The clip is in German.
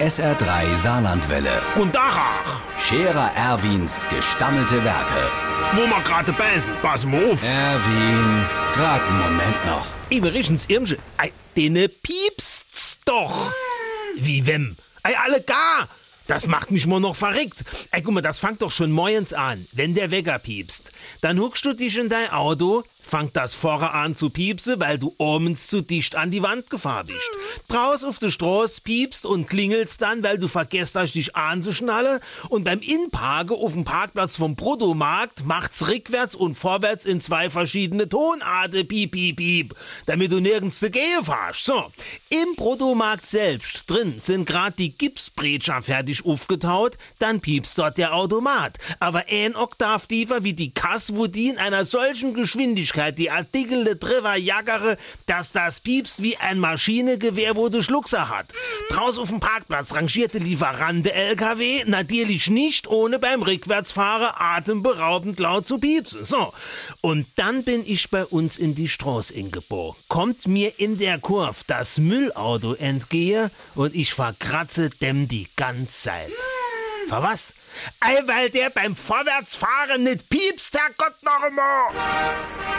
SR3 Saarlandwelle. Und Dachach, Scherer Erwins gestammelte Werke. wo wir gerade beißen, pass mal auf. Erwin, grad einen Moment noch. Iverichens Irmsche, ei, dene piepst's doch. Wie wem? Ei, alle gar. Das macht mich mal noch verrückt. Ey, guck mal, das fängt doch schon morgens an, wenn der Wecker piepst. Dann huckst du dich in dein Auto, fangt das vorher an zu piepsen, weil du abends zu dicht an die Wand gefahren bist. Draus auf der Straße piepst und klingelst dann, weil du vergesst hast, dich anzuschnallen. Und beim Inparken auf dem Parkplatz vom Bruttomarkt macht's rückwärts und vorwärts in zwei verschiedene Tonarten piep, piep, piep, damit du nirgends zu gehen fährst. So, im Bruttomarkt selbst drin sind grad die Gipsbrecher fertig aufgetaut, dann piepst dort der Automat. Aber ein Oktav tiefer wie die Kasse, wo die in einer solchen Geschwindigkeit die Artikel drüber jaggere, dass das piepst wie ein Maschinengewehr, wo du Schluckser hat. Draußen auf dem Parkplatz rangierte Lieferante LKW, natürlich nicht ohne beim Rückwärtsfahren atemberaubend laut zu piepsen. So, und dann bin ich bei uns in die Straße ingeboren. Kommt mir in der Kurve das Müllauto entgehe und ich verkratze dem die ganze Zeit. Für was? Ei, weil der beim Vorwärtsfahren nicht piepst, Herrgott noch einmal.